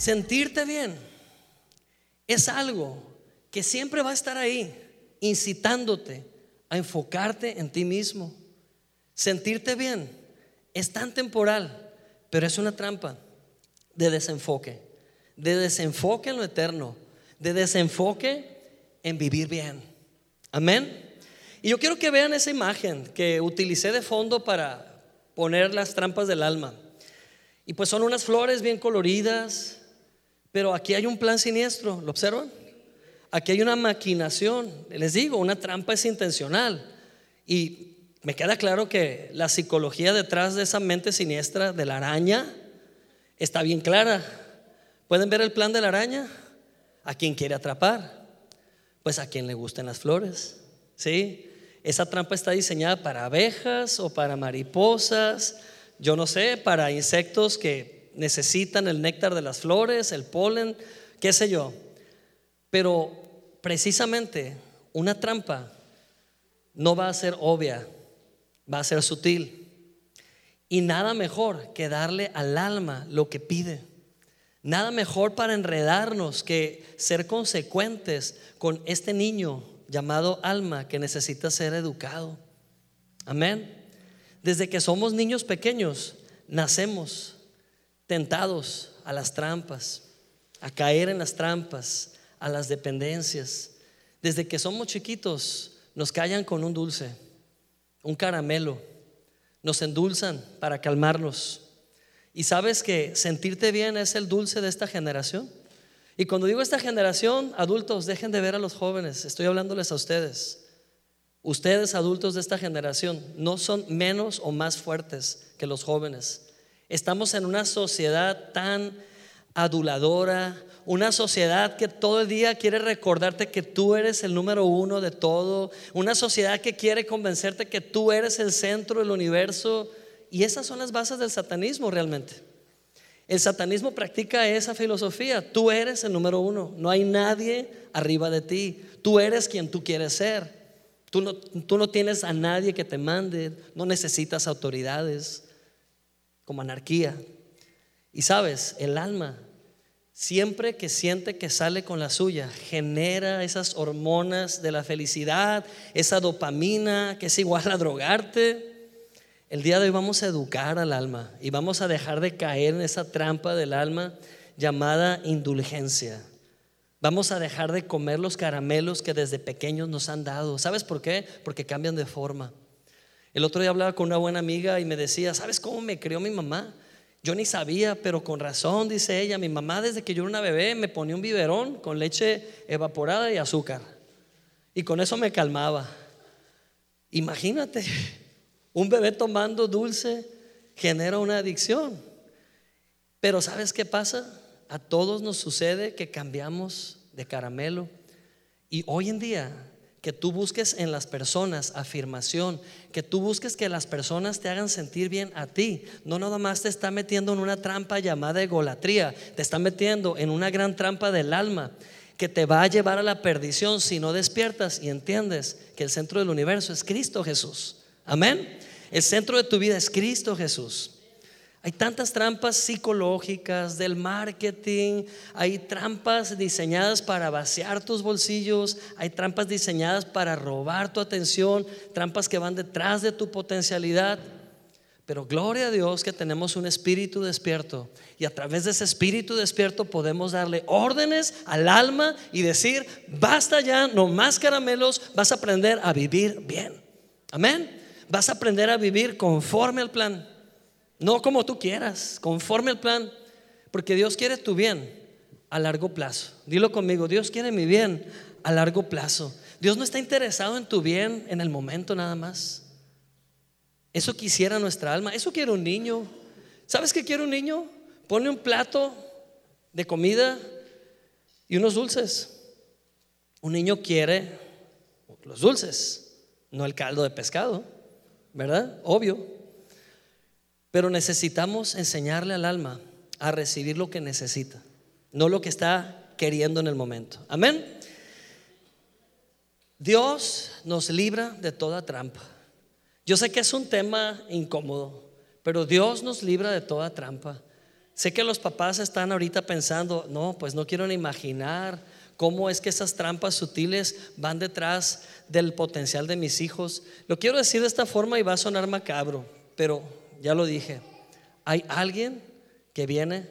Sentirte bien es algo que siempre va a estar ahí, incitándote a enfocarte en ti mismo. Sentirte bien es tan temporal, pero es una trampa de desenfoque, de desenfoque en lo eterno, de desenfoque en vivir bien. Amén. Y yo quiero que vean esa imagen que utilicé de fondo para poner las trampas del alma. Y pues son unas flores bien coloridas, pero aquí hay un plan siniestro, ¿lo observan? Aquí hay una maquinación, les digo, una trampa es intencional. Y me queda claro que la psicología detrás de esa mente siniestra de la araña está bien clara. ¿Pueden ver el plan de la araña? ¿A quien quiere atrapar? Pues a quien le gusten las flores. ¿Sí? Esa trampa está diseñada para abejas o para mariposas, yo no sé, para insectos que necesitan el néctar de las flores, el polen, qué sé yo. Pero precisamente una trampa no va a ser obvia, va a ser sutil. Y nada mejor que darle al alma lo que pide. Nada mejor para enredarnos que ser consecuentes con este niño llamado alma que necesita ser educado. Amén. Desde que somos niños pequeños, nacemos tentados a las trampas, a caer en las trampas, a las dependencias. Desde que somos chiquitos nos callan con un dulce, un caramelo, nos endulzan para calmarnos. Y sabes que sentirte bien es el dulce de esta generación. Y cuando digo esta generación, adultos, dejen de ver a los jóvenes, estoy hablándoles a ustedes. Ustedes, adultos de esta generación, no son menos o más fuertes que los jóvenes. Estamos en una sociedad tan aduladora, una sociedad que todo el día quiere recordarte que tú eres el número uno de todo, una sociedad que quiere convencerte que tú eres el centro del universo. Y esas son las bases del satanismo realmente. El satanismo practica esa filosofía. Tú eres el número uno. No hay nadie arriba de ti. Tú eres quien tú quieres ser. Tú no, tú no tienes a nadie que te mande. No necesitas autoridades como anarquía. Y sabes, el alma, siempre que siente que sale con la suya, genera esas hormonas de la felicidad, esa dopamina que es igual a drogarte. El día de hoy vamos a educar al alma y vamos a dejar de caer en esa trampa del alma llamada indulgencia. Vamos a dejar de comer los caramelos que desde pequeños nos han dado. ¿Sabes por qué? Porque cambian de forma. El otro día hablaba con una buena amiga y me decía, ¿sabes cómo me crió mi mamá? Yo ni sabía, pero con razón, dice ella, mi mamá desde que yo era una bebé me ponía un biberón con leche evaporada y azúcar. Y con eso me calmaba. Imagínate, un bebé tomando dulce genera una adicción. Pero ¿sabes qué pasa? A todos nos sucede que cambiamos de caramelo. Y hoy en día que tú busques en las personas afirmación, que tú busques que las personas te hagan sentir bien a ti. No nada más te está metiendo en una trampa llamada egolatría, te está metiendo en una gran trampa del alma que te va a llevar a la perdición si no despiertas y entiendes que el centro del universo es Cristo Jesús. Amén. El centro de tu vida es Cristo Jesús. Hay tantas trampas psicológicas del marketing, hay trampas diseñadas para vaciar tus bolsillos, hay trampas diseñadas para robar tu atención, trampas que van detrás de tu potencialidad. Pero gloria a Dios que tenemos un espíritu despierto y a través de ese espíritu despierto podemos darle órdenes al alma y decir, basta ya, no más caramelos, vas a aprender a vivir bien. Amén. Vas a aprender a vivir conforme al plan. No como tú quieras, conforme al plan, porque Dios quiere tu bien a largo plazo. Dilo conmigo, Dios quiere mi bien a largo plazo. Dios no está interesado en tu bien en el momento nada más. Eso quisiera nuestra alma, eso quiere un niño. ¿Sabes qué quiere un niño? Pone un plato de comida y unos dulces. Un niño quiere los dulces, no el caldo de pescado, ¿verdad? Obvio. Pero necesitamos enseñarle al alma a recibir lo que necesita, no lo que está queriendo en el momento. Amén. Dios nos libra de toda trampa. Yo sé que es un tema incómodo, pero Dios nos libra de toda trampa. Sé que los papás están ahorita pensando, no, pues no quiero ni imaginar cómo es que esas trampas sutiles van detrás del potencial de mis hijos. Lo quiero decir de esta forma y va a sonar macabro, pero ya lo dije. Hay alguien que viene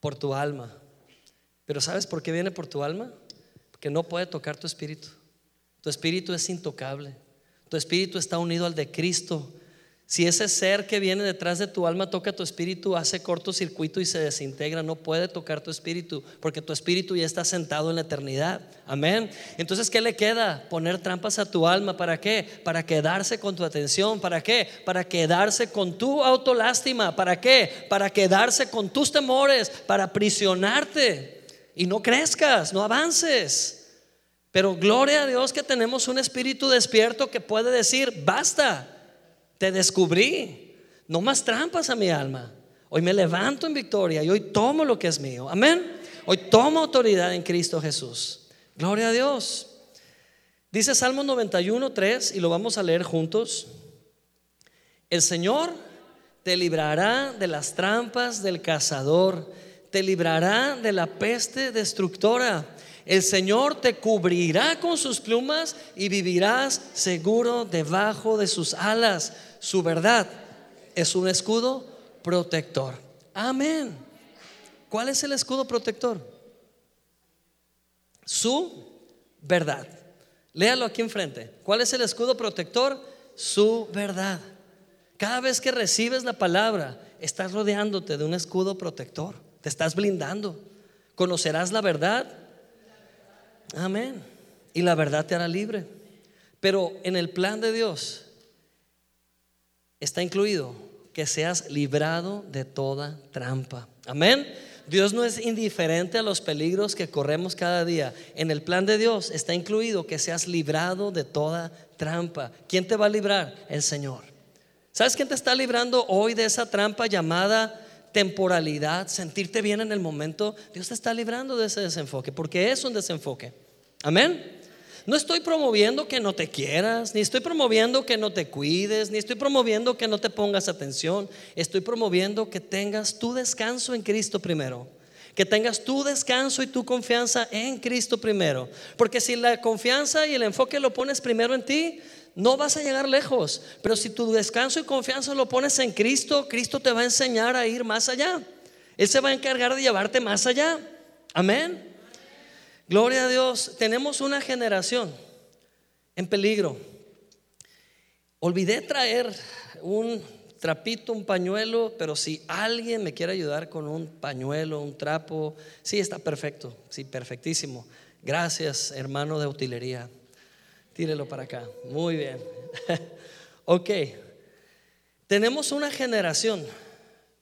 por tu alma. Pero ¿sabes por qué viene por tu alma? Porque no puede tocar tu espíritu. Tu espíritu es intocable. Tu espíritu está unido al de Cristo. Si ese ser que viene detrás de tu alma toca tu espíritu, hace cortocircuito y se desintegra, no puede tocar tu espíritu, porque tu espíritu ya está sentado en la eternidad. Amén. Entonces, ¿qué le queda? Poner trampas a tu alma. ¿Para qué? Para quedarse con tu atención. ¿Para qué? Para quedarse con tu autolástima. ¿Para qué? Para quedarse con tus temores, para aprisionarte y no crezcas, no avances. Pero gloria a Dios que tenemos un espíritu despierto que puede decir, basta te descubrí. No más trampas a mi alma. Hoy me levanto en victoria y hoy tomo lo que es mío. Amén. Hoy tomo autoridad en Cristo Jesús. Gloria a Dios. Dice Salmo 91, 3 y lo vamos a leer juntos. El Señor te librará de las trampas del cazador, te librará de la peste destructora. El Señor te cubrirá con sus plumas y vivirás seguro debajo de sus alas su verdad es un escudo protector. Amén. ¿Cuál es el escudo protector? Su verdad. Léalo aquí enfrente. ¿Cuál es el escudo protector? Su verdad. Cada vez que recibes la palabra, estás rodeándote de un escudo protector. Te estás blindando. Conocerás la verdad. Amén. Y la verdad te hará libre. Pero en el plan de Dios, está incluido que seas librado de toda trampa. Amén. Dios no es indiferente a los peligros que corremos cada día. En el plan de Dios está incluido que seas librado de toda trampa. ¿Quién te va a librar? El Señor. ¿Sabes quién te está librando hoy de esa trampa llamada temporalidad, sentirte bien en el momento? Dios te está librando de ese desenfoque, porque es un desenfoque. Amén. No estoy promoviendo que no te quieras, ni estoy promoviendo que no te cuides, ni estoy promoviendo que no te pongas atención. Estoy promoviendo que tengas tu descanso en Cristo primero. Que tengas tu descanso y tu confianza en Cristo primero. Porque si la confianza y el enfoque lo pones primero en ti, no vas a llegar lejos. Pero si tu descanso y confianza lo pones en Cristo, Cristo te va a enseñar a ir más allá. Él se va a encargar de llevarte más allá. Amén. Gloria a Dios, tenemos una generación en peligro. Olvidé traer un trapito, un pañuelo, pero si alguien me quiere ayudar con un pañuelo, un trapo, sí, está perfecto, sí, perfectísimo. Gracias, hermano de utilería. Tírelo para acá. Muy bien. ok. Tenemos una generación,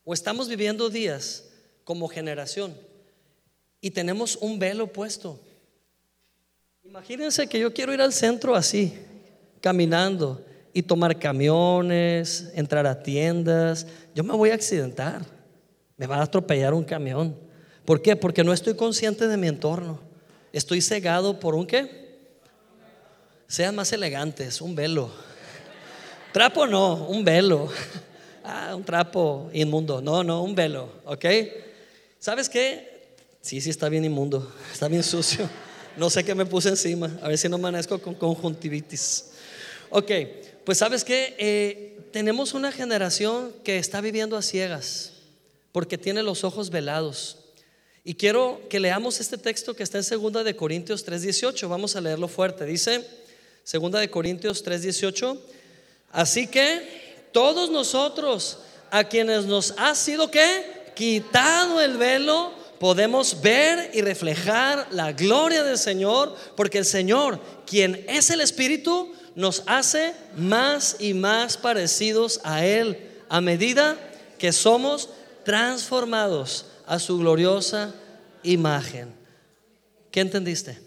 o estamos viviendo días como generación y tenemos un velo puesto. Imagínense que yo quiero ir al centro así, caminando y tomar camiones, entrar a tiendas. Yo me voy a accidentar, me va a atropellar un camión. ¿Por qué? Porque no estoy consciente de mi entorno. Estoy cegado por un qué? Sean más elegantes, un velo. Trapo no, un velo. Ah, un trapo inmundo. No, no, un velo, ¿ok? ¿Sabes qué? Sí, sí, está bien inmundo, está bien sucio. No sé qué me puse encima, a ver si no amanezco con conjuntivitis. Ok, pues sabes que eh, tenemos una generación que está viviendo a ciegas porque tiene los ojos velados. Y quiero que leamos este texto que está en 2 de Corintios 3:18. Vamos a leerlo fuerte. Dice 2 de Corintios 3:18. Así que todos nosotros a quienes nos ha sido que quitado el velo podemos ver y reflejar la gloria del Señor, porque el Señor, quien es el Espíritu, nos hace más y más parecidos a Él a medida que somos transformados a su gloriosa imagen. ¿Qué entendiste?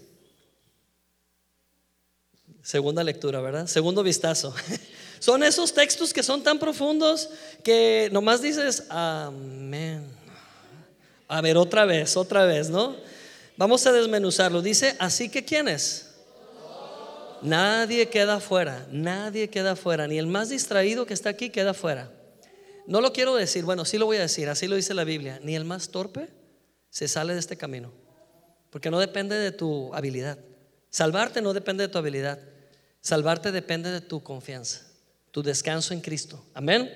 Segunda lectura, ¿verdad? Segundo vistazo. Son esos textos que son tan profundos que nomás dices, amén. A ver, otra vez, otra vez, ¿no? Vamos a desmenuzarlo. Dice, así que ¿quiénes? Nadie queda fuera, nadie queda fuera, ni el más distraído que está aquí queda fuera. No lo quiero decir, bueno, sí lo voy a decir, así lo dice la Biblia. Ni el más torpe se sale de este camino. Porque no depende de tu habilidad. Salvarte no depende de tu habilidad. Salvarte depende de tu confianza, tu descanso en Cristo. Amén.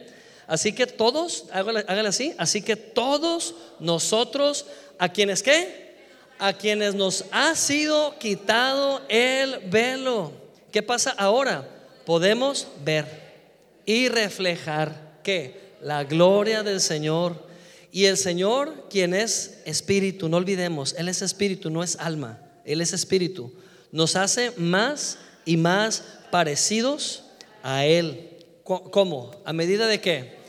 Así que todos, hágale, así, así que todos nosotros, a quienes qué? A quienes nos ha sido quitado el velo. ¿Qué pasa ahora? Podemos ver y reflejar qué? La gloria del Señor. Y el Señor, quien es espíritu, no olvidemos, Él es espíritu, no es alma, Él es espíritu, nos hace más y más parecidos a Él. ¿Cómo? ¿A medida de qué?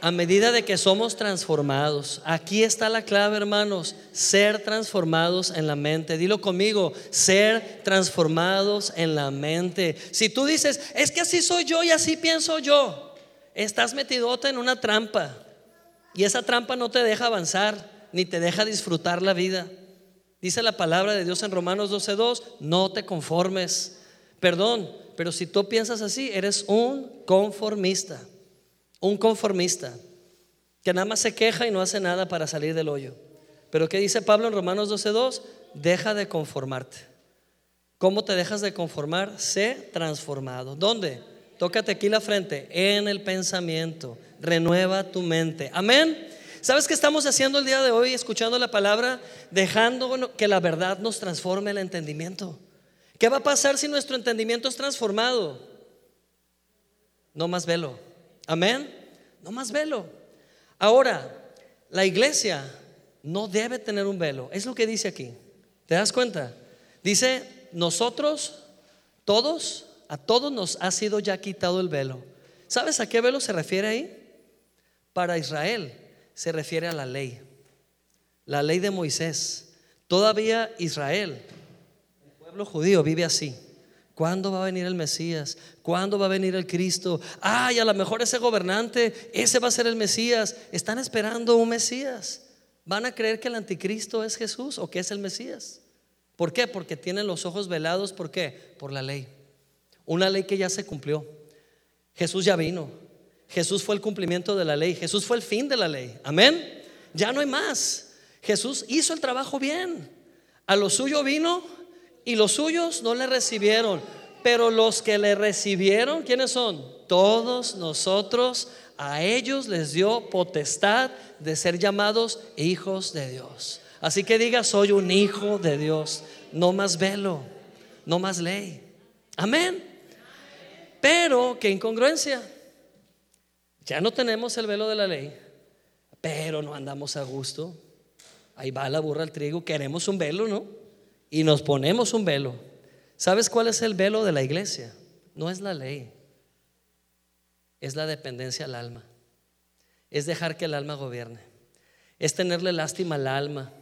A medida de que somos transformados. Aquí está la clave, hermanos. Ser transformados en la mente. Dilo conmigo, ser transformados en la mente. Si tú dices, es que así soy yo y así pienso yo, estás metidota en una trampa. Y esa trampa no te deja avanzar, ni te deja disfrutar la vida. Dice la palabra de Dios en Romanos 12:2, no te conformes Perdón, pero si tú piensas así, eres un conformista. Un conformista que nada más se queja y no hace nada para salir del hoyo. Pero ¿qué dice Pablo en Romanos 12:2? Deja de conformarte. ¿Cómo te dejas de conformar? Sé transformado. ¿Dónde? Tócate aquí la frente, en el pensamiento. Renueva tu mente. Amén. ¿Sabes qué estamos haciendo el día de hoy escuchando la palabra? Dejando que la verdad nos transforme el entendimiento. ¿Qué va a pasar si nuestro entendimiento es transformado? No más velo. Amén. No más velo. Ahora, la iglesia no debe tener un velo. Es lo que dice aquí. ¿Te das cuenta? Dice, nosotros, todos, a todos nos ha sido ya quitado el velo. ¿Sabes a qué velo se refiere ahí? Para Israel se refiere a la ley. La ley de Moisés. Todavía Israel pueblo judío vive así. ¿Cuándo va a venir el Mesías? ¿Cuándo va a venir el Cristo? Ay, a lo mejor ese gobernante, ese va a ser el Mesías. Están esperando un Mesías. ¿Van a creer que el anticristo es Jesús o que es el Mesías? ¿Por qué? Porque tienen los ojos velados. ¿Por qué? Por la ley. Una ley que ya se cumplió. Jesús ya vino. Jesús fue el cumplimiento de la ley. Jesús fue el fin de la ley. Amén. Ya no hay más. Jesús hizo el trabajo bien. A lo suyo vino y los suyos no le recibieron. Pero los que le recibieron, ¿quiénes son? Todos nosotros, a ellos les dio potestad de ser llamados hijos de Dios. Así que diga, soy un hijo de Dios. No más velo, no más ley. Amén. Pero, qué incongruencia. Ya no tenemos el velo de la ley, pero no andamos a gusto. Ahí va la burra al trigo, queremos un velo, ¿no? Y nos ponemos un velo. ¿Sabes cuál es el velo de la iglesia? No es la ley, es la dependencia al alma. Es dejar que el alma gobierne. Es tenerle lástima al alma.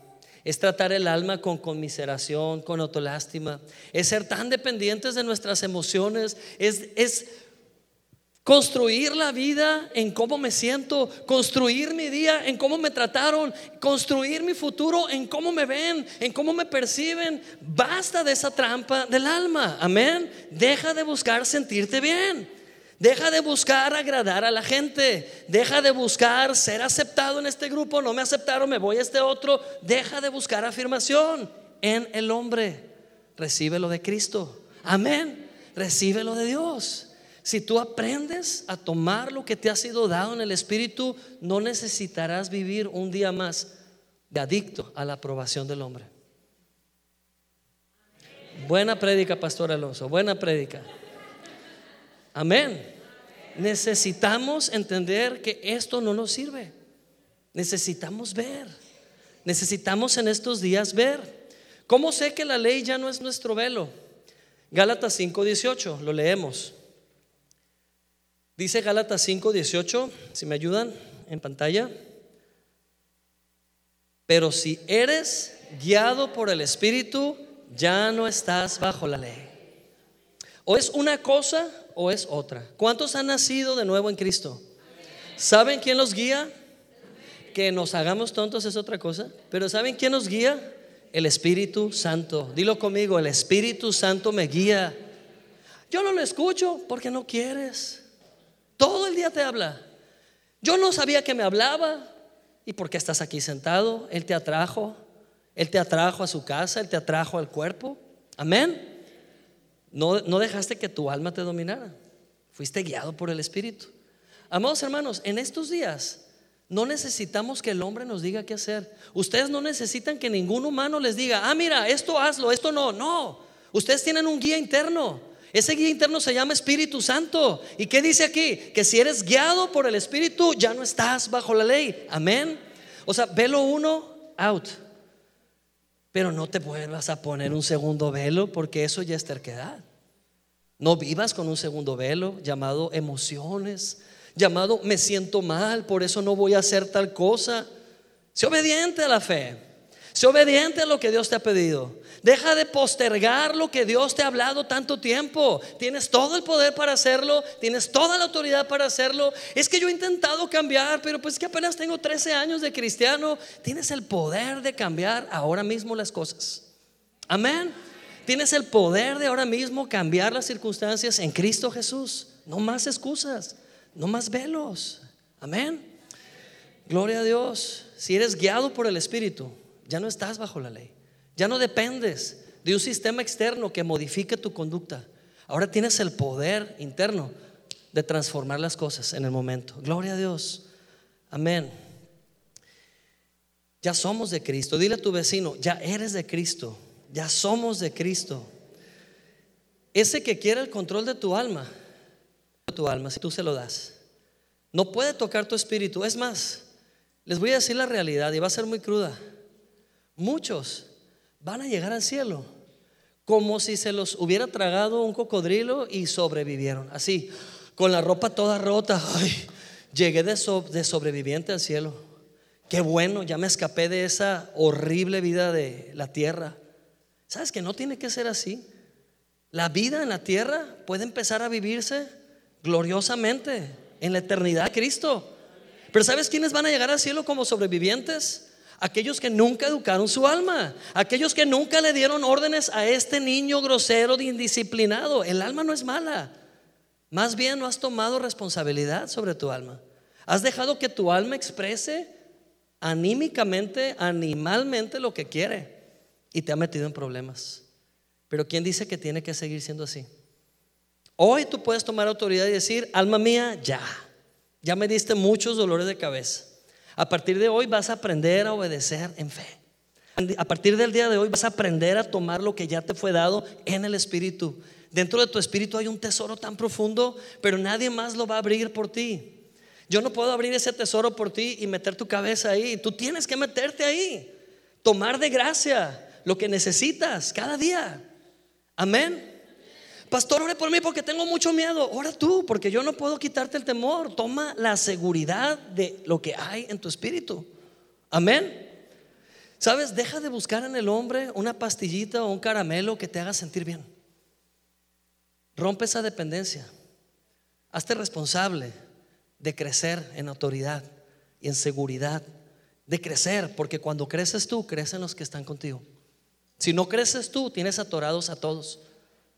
Es tratar el alma con conmiseración, con autolástima. Es ser tan dependientes de nuestras emociones. Es, es Construir la vida en cómo me siento, construir mi día en cómo me trataron, construir mi futuro en cómo me ven, en cómo me perciben. Basta de esa trampa del alma. Amén. Deja de buscar sentirte bien. Deja de buscar agradar a la gente. Deja de buscar ser aceptado en este grupo. No me aceptaron, me voy a este otro. Deja de buscar afirmación en el hombre. Recibe lo de Cristo. Amén. Recibe lo de Dios. Si tú aprendes a tomar lo que te ha sido dado en el Espíritu, no necesitarás vivir un día más de adicto a la aprobación del hombre. Buena prédica, Pastor Alonso, buena prédica. Amén. Necesitamos entender que esto no nos sirve. Necesitamos ver. Necesitamos en estos días ver. ¿Cómo sé que la ley ya no es nuestro velo? Gálatas 5:18, lo leemos. Dice Gálatas 5:18, si me ayudan en pantalla. Pero si eres guiado por el Espíritu, ya no estás bajo la ley. O es una cosa o es otra. ¿Cuántos han nacido de nuevo en Cristo? ¿Saben quién los guía? Que nos hagamos tontos es otra cosa. Pero ¿saben quién nos guía? El Espíritu Santo. Dilo conmigo, el Espíritu Santo me guía. Yo no lo escucho porque no quieres. Todo el día te habla. Yo no sabía que me hablaba. ¿Y por qué estás aquí sentado? Él te atrajo. Él te atrajo a su casa. Él te atrajo al cuerpo. Amén. No, no dejaste que tu alma te dominara. Fuiste guiado por el Espíritu. Amados hermanos, en estos días no necesitamos que el hombre nos diga qué hacer. Ustedes no necesitan que ningún humano les diga, ah, mira, esto hazlo, esto no. No. Ustedes tienen un guía interno. Ese guía interno se llama Espíritu Santo. ¿Y qué dice aquí? Que si eres guiado por el Espíritu, ya no estás bajo la ley. Amén. O sea, velo uno, out. Pero no te vuelvas a poner un segundo velo porque eso ya es terquedad. No vivas con un segundo velo llamado emociones, llamado me siento mal, por eso no voy a hacer tal cosa. Sé obediente a la fe. Sé obediente a lo que Dios te ha pedido. Deja de postergar lo que Dios te ha hablado tanto tiempo. Tienes todo el poder para hacerlo, tienes toda la autoridad para hacerlo. Es que yo he intentado cambiar, pero pues que apenas tengo 13 años de cristiano. Tienes el poder de cambiar ahora mismo las cosas. Amén. Tienes el poder de ahora mismo cambiar las circunstancias en Cristo Jesús. No más excusas, no más velos. Amén. Gloria a Dios. Si eres guiado por el Espíritu, ya no estás bajo la ley. Ya no dependes de un sistema externo que modifique tu conducta. Ahora tienes el poder interno de transformar las cosas en el momento. Gloria a Dios. Amén. Ya somos de Cristo. Dile a tu vecino, ya eres de Cristo. Ya somos de Cristo. Ese que quiere el control de tu alma, tu alma, si tú se lo das, no puede tocar tu espíritu. Es más, les voy a decir la realidad y va a ser muy cruda. Muchos van a llegar al cielo como si se los hubiera tragado un cocodrilo y sobrevivieron. Así, con la ropa toda rota. Ay, llegué de, sobreviviente al cielo. Qué bueno, ya me escapé de esa horrible vida de la tierra. ¿Sabes que no tiene que ser así? La vida en la tierra puede empezar a vivirse gloriosamente en la eternidad Cristo. Pero ¿sabes quiénes van a llegar al cielo como sobrevivientes? Aquellos que nunca educaron su alma, aquellos que nunca le dieron órdenes a este niño grosero de indisciplinado. El alma no es mala, más bien no has tomado responsabilidad sobre tu alma. Has dejado que tu alma exprese anímicamente, animalmente lo que quiere y te ha metido en problemas. Pero ¿quién dice que tiene que seguir siendo así? Hoy tú puedes tomar autoridad y decir, alma mía, ya, ya me diste muchos dolores de cabeza. A partir de hoy vas a aprender a obedecer en fe. A partir del día de hoy vas a aprender a tomar lo que ya te fue dado en el Espíritu. Dentro de tu Espíritu hay un tesoro tan profundo, pero nadie más lo va a abrir por ti. Yo no puedo abrir ese tesoro por ti y meter tu cabeza ahí. Tú tienes que meterte ahí. Tomar de gracia lo que necesitas cada día. Amén. Pastor, ore por mí porque tengo mucho miedo. Ora tú, porque yo no puedo quitarte el temor. Toma la seguridad de lo que hay en tu espíritu. Amén. ¿Sabes? Deja de buscar en el hombre una pastillita o un caramelo que te haga sentir bien. Rompe esa dependencia. Hazte responsable de crecer en autoridad y en seguridad. De crecer, porque cuando creces tú, crecen los que están contigo. Si no creces tú, tienes atorados a todos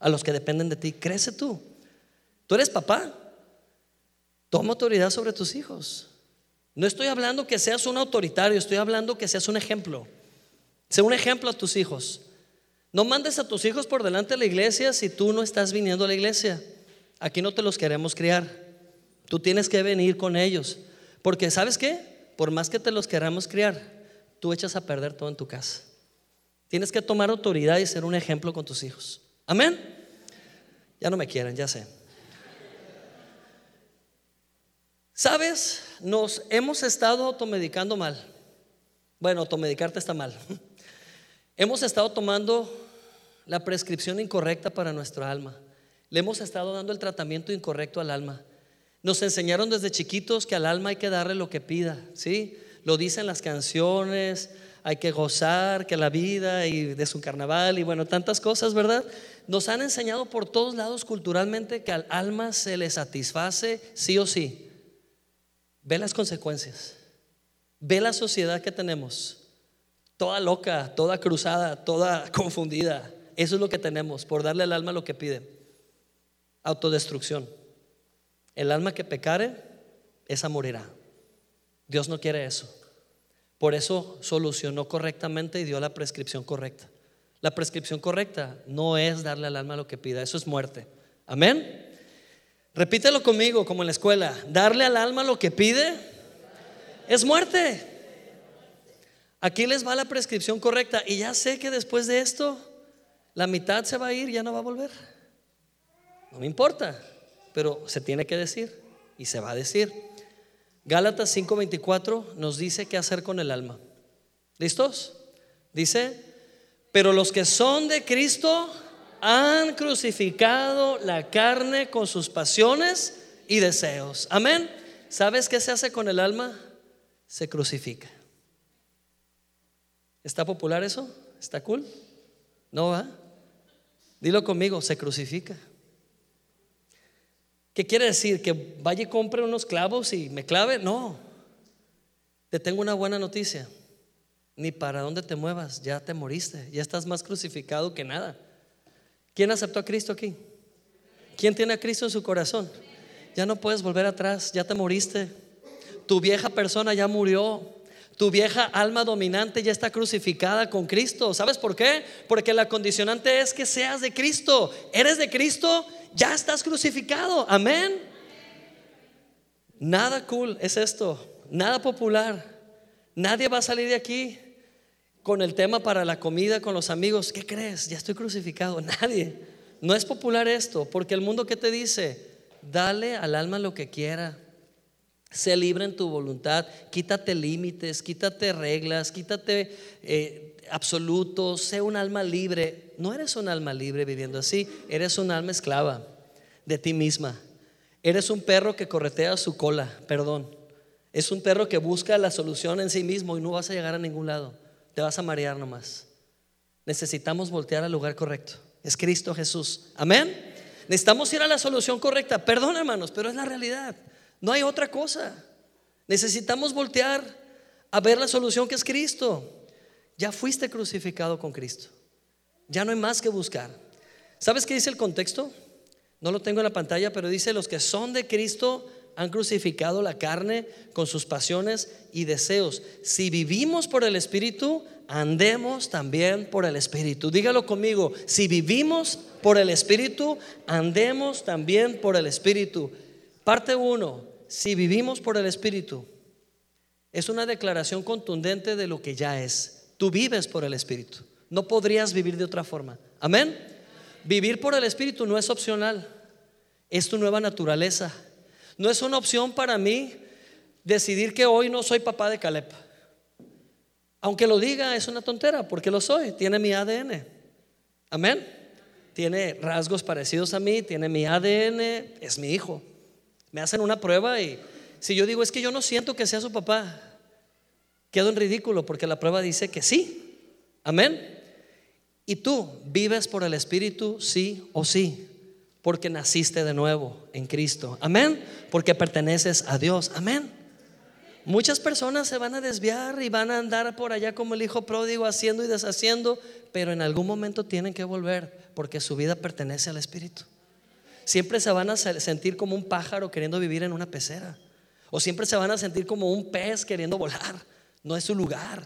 a los que dependen de ti. Crece tú. Tú eres papá. Toma autoridad sobre tus hijos. No estoy hablando que seas un autoritario, estoy hablando que seas un ejemplo. Sé un ejemplo a tus hijos. No mandes a tus hijos por delante de la iglesia si tú no estás viniendo a la iglesia. Aquí no te los queremos criar. Tú tienes que venir con ellos. Porque ¿sabes qué? Por más que te los queramos criar, tú echas a perder todo en tu casa. Tienes que tomar autoridad y ser un ejemplo con tus hijos. Amén. Ya no me quieren, ya sé. ¿Sabes? Nos hemos estado automedicando mal. Bueno, automedicarte está mal. Hemos estado tomando la prescripción incorrecta para nuestro alma. Le hemos estado dando el tratamiento incorrecto al alma. Nos enseñaron desde chiquitos que al alma hay que darle lo que pida, ¿sí? Lo dicen las canciones, hay que gozar, que la vida y de su carnaval y bueno, tantas cosas, ¿verdad? Nos han enseñado por todos lados culturalmente que al alma se le satisface sí o sí. Ve las consecuencias. Ve la sociedad que tenemos. Toda loca, toda cruzada, toda confundida. Eso es lo que tenemos por darle al alma lo que pide. Autodestrucción. El alma que pecare, esa morirá. Dios no quiere eso. Por eso solucionó correctamente y dio la prescripción correcta. La prescripción correcta no es darle al alma lo que pida, eso es muerte. Amén. Repítelo conmigo, como en la escuela. Darle al alma lo que pide es muerte. Aquí les va la prescripción correcta. Y ya sé que después de esto, la mitad se va a ir, ya no va a volver. No me importa, pero se tiene que decir y se va a decir. Gálatas 5:24 nos dice qué hacer con el alma. ¿Listos? Dice, pero los que son de Cristo han crucificado la carne con sus pasiones y deseos. Amén. ¿Sabes qué se hace con el alma? Se crucifica. ¿Está popular eso? ¿Está cool? ¿No va? Dilo conmigo, se crucifica. ¿Qué quiere decir? ¿Que vaya y compre unos clavos y me clave? No. Te tengo una buena noticia. Ni para dónde te muevas, ya te moriste, ya estás más crucificado que nada. ¿Quién aceptó a Cristo aquí? ¿Quién tiene a Cristo en su corazón? Ya no puedes volver atrás, ya te moriste. Tu vieja persona ya murió. Tu vieja alma dominante ya está crucificada con Cristo. ¿Sabes por qué? Porque la condicionante es que seas de Cristo. Eres de Cristo, ya estás crucificado. Amén. Nada cool es esto. Nada popular. Nadie va a salir de aquí con el tema para la comida con los amigos, ¿qué crees? Ya estoy crucificado. Nadie. No es popular esto, porque el mundo que te dice, dale al alma lo que quiera. Sé libre en tu voluntad, quítate límites, quítate reglas, quítate eh, absolutos, sé un alma libre. No eres un alma libre viviendo así, eres un alma esclava de ti misma. Eres un perro que corretea su cola, perdón. Es un perro que busca la solución en sí mismo y no vas a llegar a ningún lado te vas a marear nomás. Necesitamos voltear al lugar correcto. Es Cristo Jesús. Amén. Necesitamos ir a la solución correcta. Perdón, hermanos, pero es la realidad. No hay otra cosa. Necesitamos voltear a ver la solución que es Cristo. Ya fuiste crucificado con Cristo. Ya no hay más que buscar. ¿Sabes qué dice el contexto? No lo tengo en la pantalla, pero dice los que son de Cristo han crucificado la carne con sus pasiones y deseos. Si vivimos por el Espíritu, andemos también por el Espíritu. Dígalo conmigo, si vivimos por el Espíritu, andemos también por el Espíritu. Parte 1, si vivimos por el Espíritu, es una declaración contundente de lo que ya es. Tú vives por el Espíritu. No podrías vivir de otra forma. Amén. Vivir por el Espíritu no es opcional. Es tu nueva naturaleza no es una opción para mí decidir que hoy no soy papá de Caleb. Aunque lo diga, es una tontera, porque lo soy, tiene mi ADN. Amén. Tiene rasgos parecidos a mí, tiene mi ADN, es mi hijo. Me hacen una prueba y si yo digo es que yo no siento que sea su papá, quedo en ridículo porque la prueba dice que sí. Amén. Y tú vives por el Espíritu, sí o sí porque naciste de nuevo en Cristo. Amén. Porque perteneces a Dios. Amén. Muchas personas se van a desviar y van a andar por allá como el hijo pródigo haciendo y deshaciendo, pero en algún momento tienen que volver porque su vida pertenece al Espíritu. Siempre se van a sentir como un pájaro queriendo vivir en una pecera. O siempre se van a sentir como un pez queriendo volar. No es su lugar.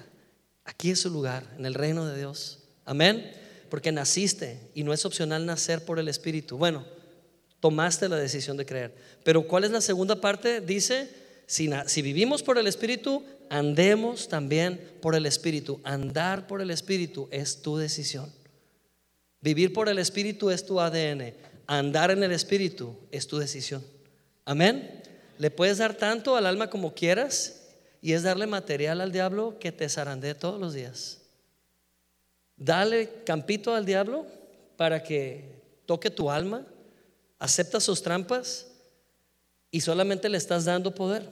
Aquí es su lugar, en el reino de Dios. Amén porque naciste y no es opcional nacer por el Espíritu. Bueno, tomaste la decisión de creer. Pero ¿cuál es la segunda parte? Dice, si, vivimos por el Espíritu, andemos también por el Espíritu. Andar por el Espíritu es tu decisión. Vivir por el Espíritu es tu ADN. Andar en el Espíritu es tu decisión. Amén. Le puedes dar tanto al alma como quieras y es darle material al diablo que te zarandee todos los días. Dale campito al diablo para que toque tu alma, acepta sus trampas y solamente le estás dando poder.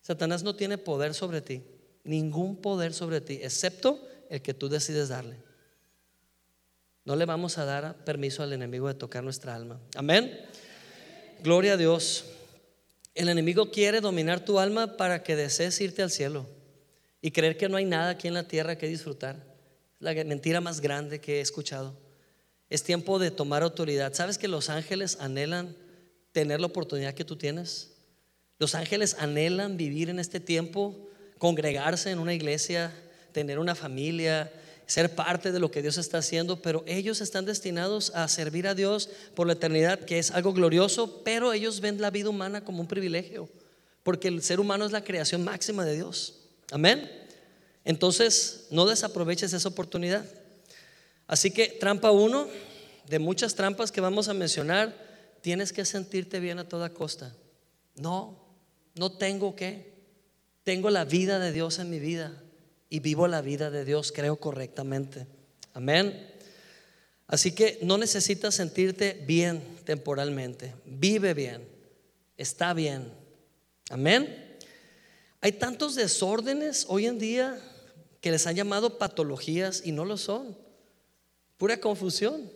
Satanás no tiene poder sobre ti, ningún poder sobre ti, excepto el que tú decides darle. No le vamos a dar permiso al enemigo de tocar nuestra alma. Amén. Gloria a Dios. El enemigo quiere dominar tu alma para que desees irte al cielo y creer que no hay nada aquí en la tierra que disfrutar la mentira más grande que he escuchado. Es tiempo de tomar autoridad. ¿Sabes que los ángeles anhelan tener la oportunidad que tú tienes? Los ángeles anhelan vivir en este tiempo, congregarse en una iglesia, tener una familia, ser parte de lo que Dios está haciendo, pero ellos están destinados a servir a Dios por la eternidad, que es algo glorioso, pero ellos ven la vida humana como un privilegio, porque el ser humano es la creación máxima de Dios. Amén. Entonces, no desaproveches esa oportunidad. Así que trampa uno, de muchas trampas que vamos a mencionar, tienes que sentirte bien a toda costa. No, no tengo que. Tengo la vida de Dios en mi vida y vivo la vida de Dios, creo correctamente. Amén. Así que no necesitas sentirte bien temporalmente. Vive bien. Está bien. Amén. Hay tantos desórdenes hoy en día que les han llamado patologías y no lo son. Pura confusión.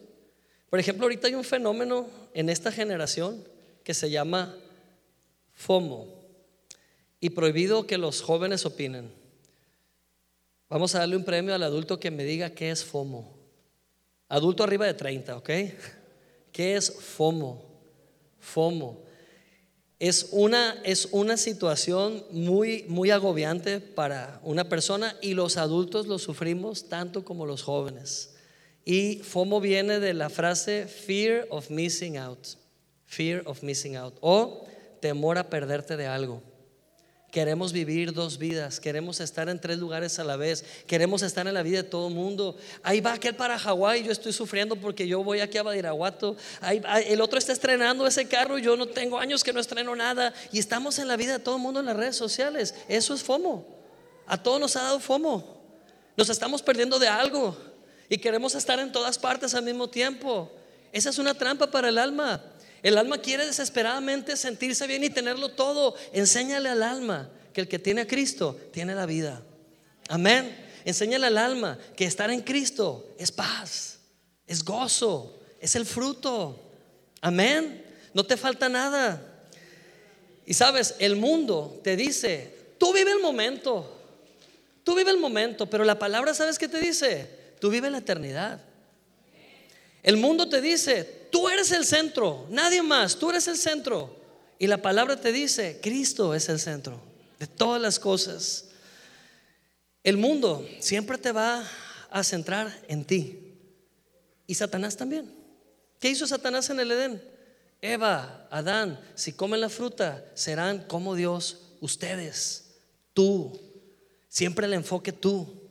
Por ejemplo, ahorita hay un fenómeno en esta generación que se llama FOMO y prohibido que los jóvenes opinen. Vamos a darle un premio al adulto que me diga qué es FOMO. Adulto arriba de 30, ¿ok? ¿Qué es FOMO? FOMO. Es una, es una situación muy, muy agobiante para una persona y los adultos lo sufrimos tanto como los jóvenes. Y FOMO viene de la frase fear of missing out. Fear of missing out. O temor a perderte de algo. Queremos vivir dos vidas, queremos estar en tres lugares a la vez, queremos estar en la vida de todo el mundo. Ahí va aquel para Hawái, yo estoy sufriendo porque yo voy aquí a Badiraguato. Ahí, el otro está estrenando ese carro y yo no tengo años que no estreno nada. Y estamos en la vida de todo el mundo en las redes sociales. Eso es FOMO. A todos nos ha dado FOMO. Nos estamos perdiendo de algo y queremos estar en todas partes al mismo tiempo. Esa es una trampa para el alma. El alma quiere desesperadamente sentirse bien y tenerlo todo. Enséñale al alma que el que tiene a Cristo tiene la vida. Amén. Enséñale al alma que estar en Cristo es paz, es gozo, es el fruto. Amén. No te falta nada. Y sabes, el mundo te dice, tú vive el momento. Tú vive el momento, pero la palabra, ¿sabes qué te dice? Tú vive la eternidad. El mundo te dice, tú eres el centro, nadie más, tú eres el centro. Y la palabra te dice, Cristo es el centro de todas las cosas. El mundo siempre te va a centrar en ti. Y Satanás también. ¿Qué hizo Satanás en el Edén? Eva, Adán, si comen la fruta, serán como Dios ustedes, tú. Siempre el enfoque tú.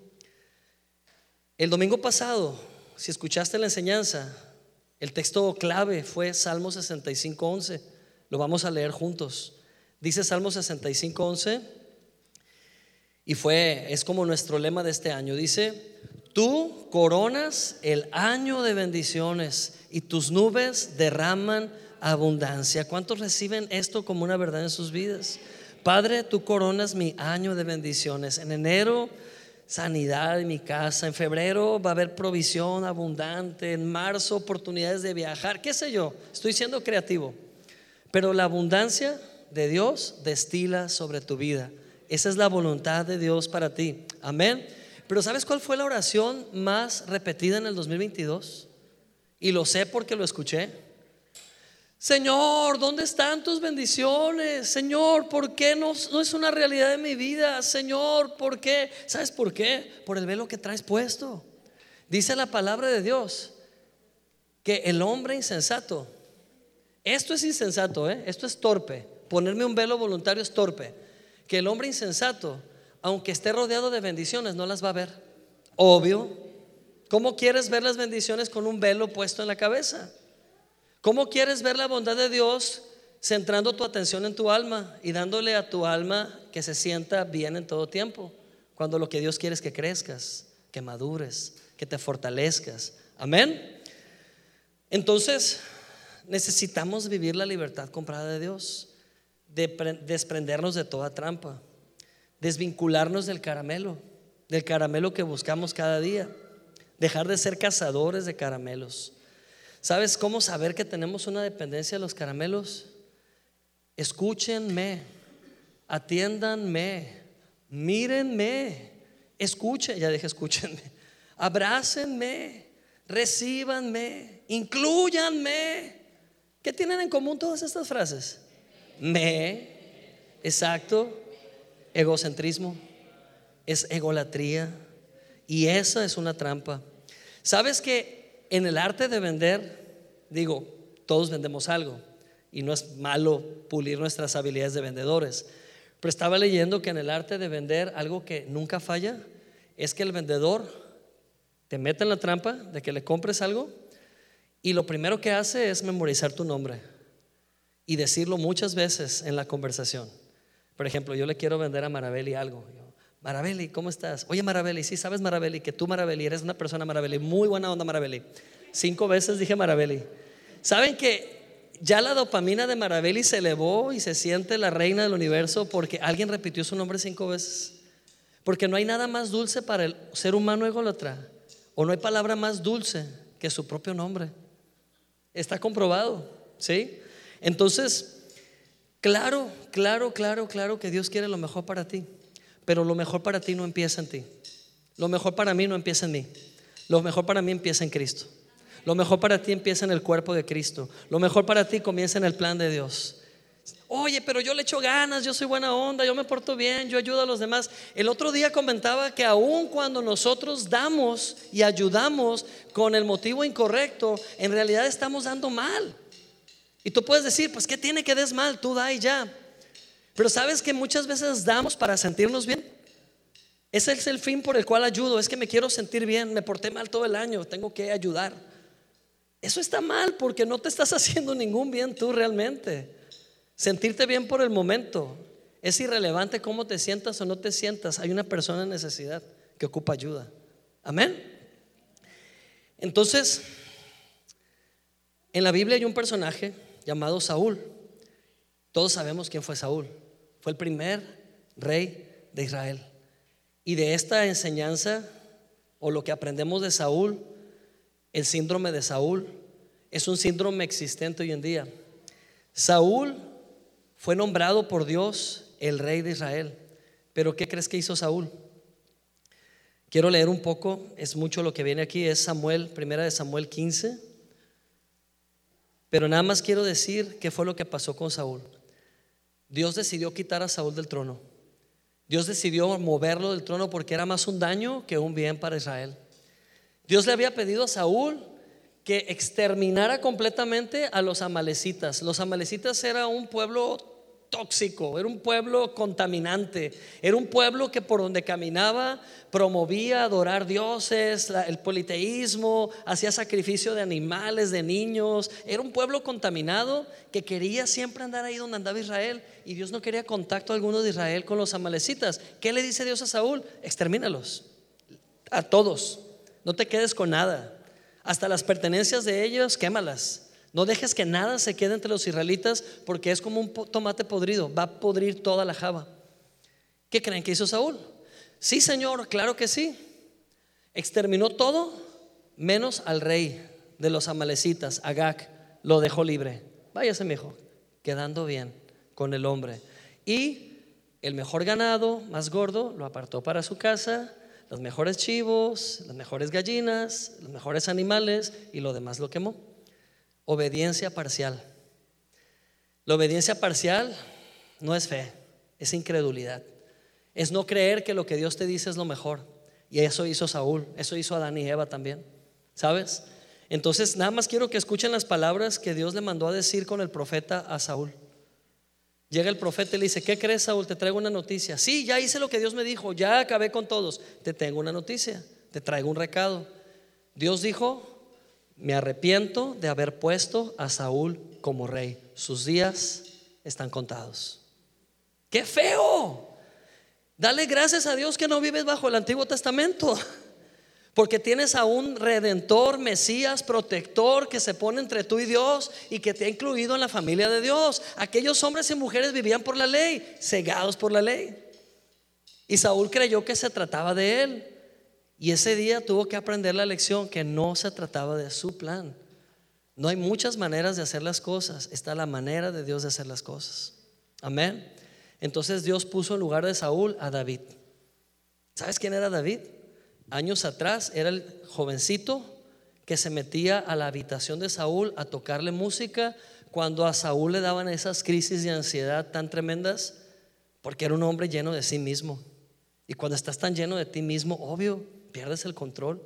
El domingo pasado, si escuchaste la enseñanza, el texto clave fue Salmo 65.11. Lo vamos a leer juntos. Dice Salmo 65.11 y fue, es como nuestro lema de este año. Dice, tú coronas el año de bendiciones y tus nubes derraman abundancia. ¿Cuántos reciben esto como una verdad en sus vidas? Padre, tú coronas mi año de bendiciones. En enero sanidad en mi casa, en febrero va a haber provisión abundante, en marzo oportunidades de viajar, qué sé yo, estoy siendo creativo. Pero la abundancia de Dios destila sobre tu vida. Esa es la voluntad de Dios para ti. Amén. Pero ¿sabes cuál fue la oración más repetida en el 2022? Y lo sé porque lo escuché. Señor, ¿dónde están tus bendiciones? Señor, ¿por qué no, es una realidad de mi vida? Señor, ¿por qué? ¿Sabes por qué? Por el velo que traes puesto. Dice la palabra de Dios que el hombre insensato, esto es insensato, ¿eh? esto es torpe. Ponerme un velo voluntario es torpe. Que el hombre insensato, aunque esté rodeado de bendiciones, no las va a ver. Obvio. ¿Cómo quieres ver las bendiciones con un velo puesto en la cabeza? ¿Cómo quieres ver la bondad de Dios centrando tu atención en tu alma y dándole a tu alma que se sienta bien en todo tiempo? Cuando lo que Dios quiere es que crezcas, que madures, que te fortalezcas. Amén. Entonces, necesitamos vivir la libertad comprada de Dios, de desprendernos de toda trampa, desvincularnos del caramelo, del caramelo que buscamos cada día, dejar de ser cazadores de caramelos ¿Sabes cómo saber que tenemos una dependencia de los caramelos? Escúchenme, atiéndanme, mírenme, escuchen, ya dije escúchenme, abrácenme, recíbanme, incluyanme. ¿Qué tienen en común todas estas frases? Me, Exacto. Egocentrismo. Es egolatría. Y esa es una trampa. ¿Sabes que en el arte de vender, digo, todos vendemos algo y no es malo pulir nuestras habilidades de vendedores, pero estaba leyendo que en el arte de vender algo que nunca falla es que el vendedor te mete en la trampa de que le compres algo y lo primero que hace es memorizar tu nombre y decirlo muchas veces en la conversación. Por ejemplo, yo le quiero vender a Marabelli algo. Marabelli, ¿cómo estás? Oye, Marabelli, sí sabes Marabelli, que tú Marabelli eres una persona Marabelli, muy buena onda Marabelli. Cinco veces dije Marabelli. ¿Saben que ya la dopamina de Marabelli se elevó y se siente la reina del universo porque alguien repitió su nombre cinco veces? Porque no hay nada más dulce para el ser humano ególatra, o no hay palabra más dulce que su propio nombre. Está comprobado, ¿sí? Entonces, claro, claro, claro, claro que Dios quiere lo mejor para ti. Pero lo mejor para ti no empieza en ti. Lo mejor para mí no empieza en mí. Lo mejor para mí empieza en Cristo. Lo mejor para ti empieza en el cuerpo de Cristo. Lo mejor para ti comienza en el plan de Dios. Oye, pero yo le echo ganas, yo soy buena onda, yo me porto bien, yo ayudo a los demás. El otro día comentaba que aun cuando nosotros damos y ayudamos con el motivo incorrecto, en realidad estamos dando mal. Y tú puedes decir, pues ¿qué tiene que des mal? Tú da y ya. Pero sabes que muchas veces damos para sentirnos bien. Ese es el fin por el cual ayudo. Es que me quiero sentir bien. Me porté mal todo el año. Tengo que ayudar. Eso está mal porque no te estás haciendo ningún bien tú realmente. Sentirte bien por el momento. Es irrelevante cómo te sientas o no te sientas. Hay una persona en necesidad que ocupa ayuda. Amén. Entonces, en la Biblia hay un personaje llamado Saúl. Todos sabemos quién fue Saúl. Fue el primer rey de Israel. Y de esta enseñanza, o lo que aprendemos de Saúl, el síndrome de Saúl, es un síndrome existente hoy en día. Saúl fue nombrado por Dios el rey de Israel. Pero ¿qué crees que hizo Saúl? Quiero leer un poco, es mucho lo que viene aquí, es Samuel, primera de Samuel 15. Pero nada más quiero decir qué fue lo que pasó con Saúl. Dios decidió quitar a Saúl del trono. Dios decidió moverlo del trono porque era más un daño que un bien para Israel. Dios le había pedido a Saúl que exterminara completamente a los amalecitas. Los amalecitas era un pueblo tóxico, era un pueblo contaminante, era un pueblo que por donde caminaba promovía adorar dioses, el politeísmo, hacía sacrificio de animales, de niños, era un pueblo contaminado que quería siempre andar ahí donde andaba Israel y Dios no quería contacto alguno de Israel con los amalecitas. ¿Qué le dice Dios a Saúl? Extermínalos, a todos, no te quedes con nada, hasta las pertenencias de ellos, quémalas. No dejes que nada se quede entre los israelitas porque es como un tomate podrido, va a podrir toda la java. ¿Qué creen que hizo Saúl? Sí, Señor, claro que sí. Exterminó todo menos al rey de los amalecitas, Agag, lo dejó libre. Váyase, mi hijo, quedando bien con el hombre. Y el mejor ganado, más gordo, lo apartó para su casa, los mejores chivos, las mejores gallinas, los mejores animales y lo demás lo quemó. Obediencia parcial. La obediencia parcial no es fe, es incredulidad. Es no creer que lo que Dios te dice es lo mejor. Y eso hizo Saúl, eso hizo Adán y Eva también. ¿Sabes? Entonces, nada más quiero que escuchen las palabras que Dios le mandó a decir con el profeta a Saúl. Llega el profeta y le dice, ¿qué crees Saúl? Te traigo una noticia. Sí, ya hice lo que Dios me dijo, ya acabé con todos. Te tengo una noticia, te traigo un recado. Dios dijo, me arrepiento de haber puesto a Saúl como rey. Sus días están contados. ¡Qué feo! Dale gracias a Dios que no vives bajo el Antiguo Testamento. Porque tienes a un redentor, Mesías, protector que se pone entre tú y Dios y que te ha incluido en la familia de Dios. Aquellos hombres y mujeres vivían por la ley, cegados por la ley. Y Saúl creyó que se trataba de él. Y ese día tuvo que aprender la lección que no se trataba de su plan. No hay muchas maneras de hacer las cosas, está la manera de Dios de hacer las cosas. Amén. Entonces Dios puso en lugar de Saúl a David. ¿Sabes quién era David? Años atrás era el jovencito que se metía a la habitación de Saúl a tocarle música cuando a Saúl le daban esas crisis de ansiedad tan tremendas. porque era un hombre lleno de sí mismo. Y cuando estás tan lleno de ti mismo, obvio, pierdes el control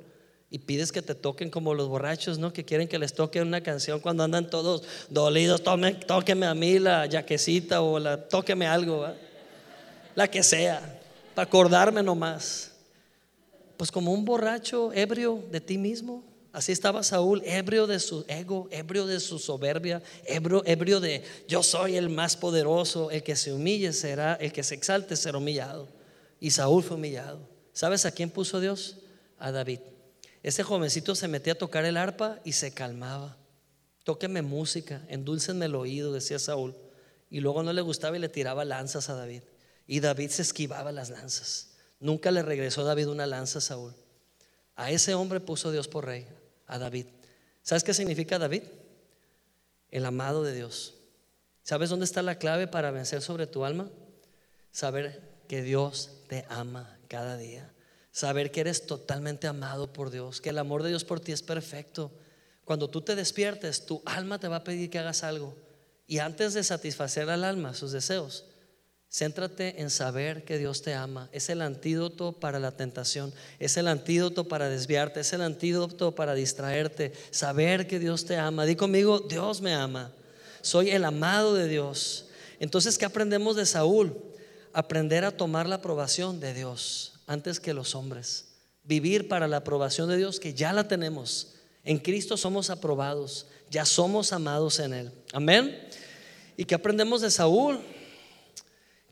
y pides que te toquen como los borrachos, ¿no? Que quieren que les toque una canción cuando andan todos dolidos. Tome, tóqueme a mí la yaquecita o la, tóqueme algo, la que sea, para acordarme nomás. Pues como un borracho ebrio de ti mismo. Así estaba Saúl, ebrio de su ego, ebrio de su soberbia, ebrio, ebrio de yo soy el más poderoso, el que se humille será, el que se exalte será humillado. Y Saúl fue humillado. ¿Sabes a quién puso Dios? A David. Ese jovencito se metía a tocar el arpa y se calmaba. Tóqueme música, endúlcenme el oído, decía Saúl. Y luego no le gustaba y le tiraba lanzas a David. Y David se esquivaba las lanzas. Nunca le regresó David una lanza a Saúl. A ese hombre puso Dios por rey, a David. ¿Sabes qué significa David? El amado de Dios. ¿Sabes dónde está la clave para vencer sobre tu alma? Saber que Dios te ama cada día. Saber que eres totalmente amado por Dios, que el amor de Dios por ti es perfecto. Cuando tú te despiertes, tu alma te va a pedir que hagas algo. Y antes de satisfacer al alma sus deseos, céntrate en saber que Dios te ama. Es el antídoto para la tentación, es el antídoto para desviarte, es el antídoto para distraerte. Saber que Dios te ama. Di conmigo, Dios me ama. Soy el amado de Dios. Entonces, ¿qué aprendemos de Saúl? Aprender a tomar la aprobación de Dios antes que los hombres. Vivir para la aprobación de Dios que ya la tenemos. En Cristo somos aprobados, ya somos amados en Él. Amén. ¿Y que aprendemos de Saúl?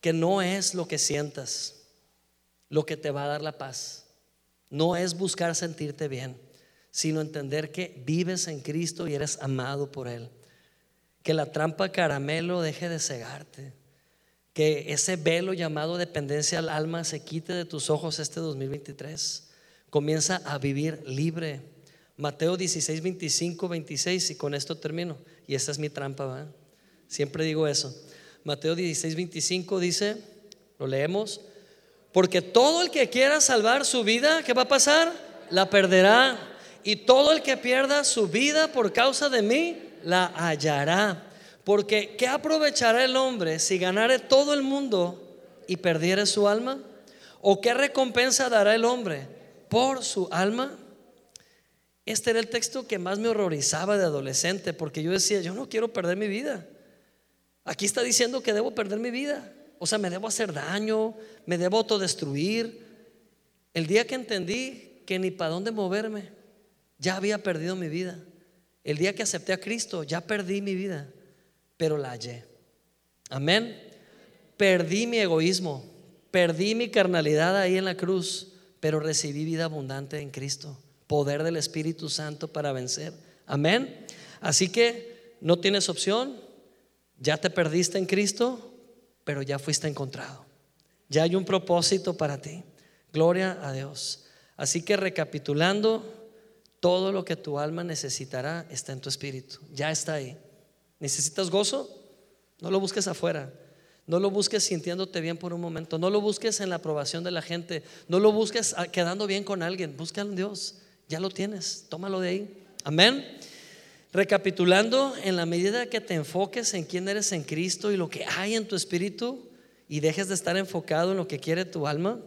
Que no es lo que sientas lo que te va a dar la paz. No es buscar sentirte bien, sino entender que vives en Cristo y eres amado por Él. Que la trampa caramelo deje de cegarte que ese velo llamado dependencia al alma se quite de tus ojos este 2023. Comienza a vivir libre. Mateo 16, 25, 26, y con esto termino. Y esta es mi trampa, Siempre digo eso. Mateo 16, 25 dice, lo leemos, porque todo el que quiera salvar su vida, ¿qué va a pasar? La perderá. Y todo el que pierda su vida por causa de mí, la hallará. Porque ¿qué aprovechará el hombre si ganare todo el mundo y perdiere su alma? ¿O qué recompensa dará el hombre por su alma? Este era el texto que más me horrorizaba de adolescente, porque yo decía, yo no quiero perder mi vida. Aquí está diciendo que debo perder mi vida. O sea, me debo hacer daño, me debo autodestruir. El día que entendí que ni para dónde moverme, ya había perdido mi vida. El día que acepté a Cristo, ya perdí mi vida pero la hallé. Amén. Perdí mi egoísmo, perdí mi carnalidad ahí en la cruz, pero recibí vida abundante en Cristo, poder del Espíritu Santo para vencer. Amén. Así que no tienes opción, ya te perdiste en Cristo, pero ya fuiste encontrado. Ya hay un propósito para ti. Gloria a Dios. Así que recapitulando, todo lo que tu alma necesitará está en tu espíritu. Ya está ahí. ¿Necesitas gozo? No lo busques afuera. No lo busques sintiéndote bien por un momento. No lo busques en la aprobación de la gente. No lo busques quedando bien con alguien. Busca en Dios. Ya lo tienes. Tómalo de ahí. Amén. Recapitulando, en la medida que te enfoques en quién eres en Cristo y lo que hay en tu espíritu y dejes de estar enfocado en lo que quiere tu alma,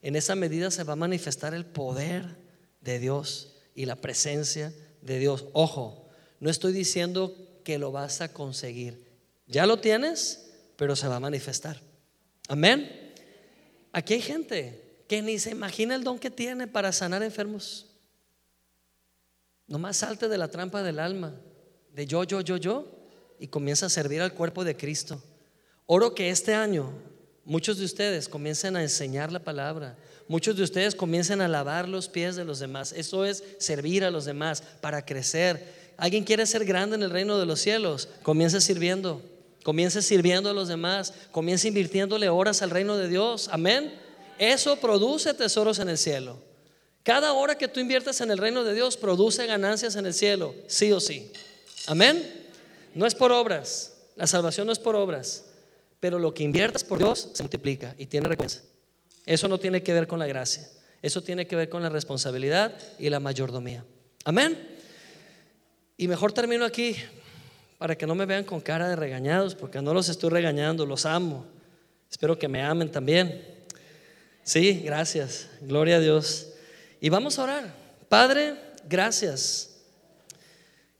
en esa medida se va a manifestar el poder de Dios y la presencia de Dios. Ojo, no estoy diciendo que lo vas a conseguir. Ya lo tienes, pero se va a manifestar. Amén. Aquí hay gente que ni se imagina el don que tiene para sanar enfermos. Nomás salte de la trampa del alma, de yo, yo, yo, yo, y comienza a servir al cuerpo de Cristo. Oro que este año muchos de ustedes comiencen a enseñar la palabra. Muchos de ustedes comiencen a lavar los pies de los demás. Eso es servir a los demás para crecer Alguien quiere ser grande en el reino de los cielos, comience sirviendo. Comience sirviendo a los demás, comience invirtiéndole horas al reino de Dios. Amén. Eso produce tesoros en el cielo. Cada hora que tú inviertas en el reino de Dios produce ganancias en el cielo, sí o sí. Amén. No es por obras, la salvación no es por obras, pero lo que inviertas por Dios se multiplica y tiene recompensa. Eso no tiene que ver con la gracia, eso tiene que ver con la responsabilidad y la mayordomía. Amén. Y mejor termino aquí para que no me vean con cara de regañados, porque no los estoy regañando, los amo. Espero que me amen también. Sí, gracias. Gloria a Dios. Y vamos a orar. Padre, gracias.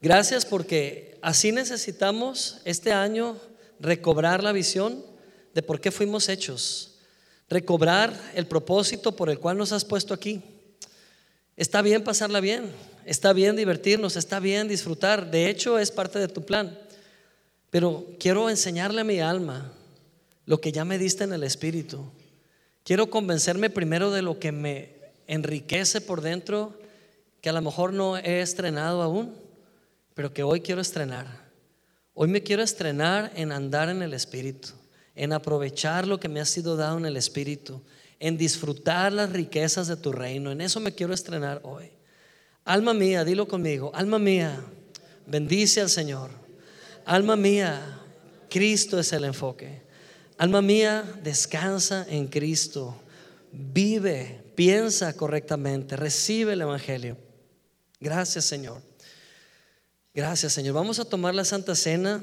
Gracias porque así necesitamos este año recobrar la visión de por qué fuimos hechos. Recobrar el propósito por el cual nos has puesto aquí. Está bien pasarla bien, está bien divertirnos, está bien disfrutar. De hecho, es parte de tu plan. Pero quiero enseñarle a mi alma lo que ya me diste en el Espíritu. Quiero convencerme primero de lo que me enriquece por dentro, que a lo mejor no he estrenado aún, pero que hoy quiero estrenar. Hoy me quiero estrenar en andar en el Espíritu, en aprovechar lo que me ha sido dado en el Espíritu, en disfrutar las riquezas de tu reino. En eso me quiero estrenar hoy. Alma mía, dilo conmigo, alma mía, bendice al Señor. Alma mía, Cristo es el enfoque. Alma mía, descansa en Cristo. Vive, piensa correctamente, recibe el Evangelio. Gracias Señor. Gracias Señor. Vamos a tomar la Santa Cena,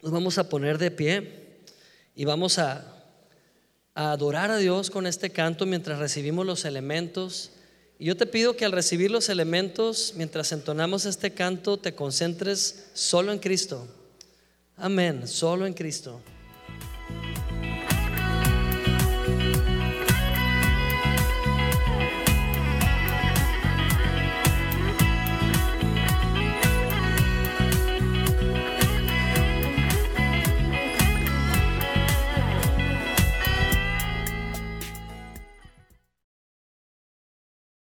nos vamos a poner de pie y vamos a, a adorar a Dios con este canto mientras recibimos los elementos. Y yo te pido que al recibir los elementos, mientras entonamos este canto, te concentres solo en Cristo. Amén, solo en Cristo.